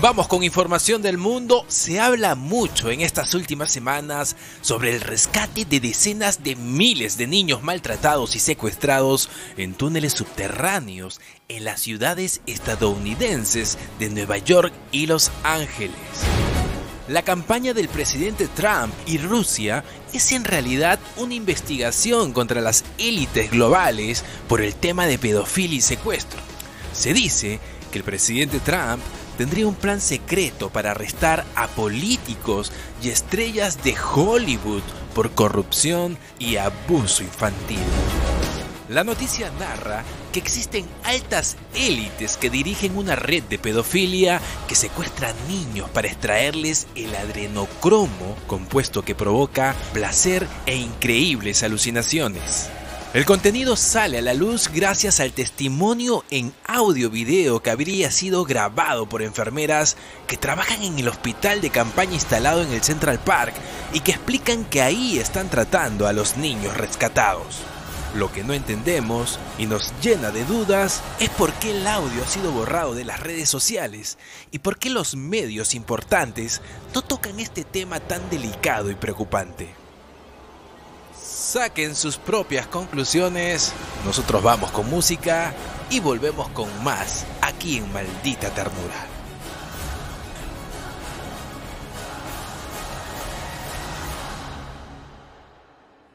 Vamos con información del mundo. Se habla mucho en estas últimas semanas sobre el rescate de decenas de miles de niños maltratados y secuestrados en túneles subterráneos en las ciudades estadounidenses de Nueva York y Los Ángeles. La campaña del presidente Trump y Rusia es en realidad una investigación contra las élites globales por el tema de pedofilia y secuestro. Se dice que el presidente Trump tendría un plan secreto para arrestar a políticos y estrellas de Hollywood por corrupción y abuso infantil. La noticia narra que existen altas élites que dirigen una red de pedofilia que secuestra niños para extraerles el adrenocromo, compuesto que provoca placer e increíbles alucinaciones. El contenido sale a la luz gracias al testimonio en audio-video que habría sido grabado por enfermeras que trabajan en el hospital de campaña instalado en el Central Park y que explican que ahí están tratando a los niños rescatados. Lo que no entendemos y nos llena de dudas es por qué el audio ha sido borrado de las redes sociales y por qué los medios importantes no tocan este tema tan delicado y preocupante. Saquen sus propias conclusiones, nosotros vamos con música y volvemos con más aquí en Maldita Ternura.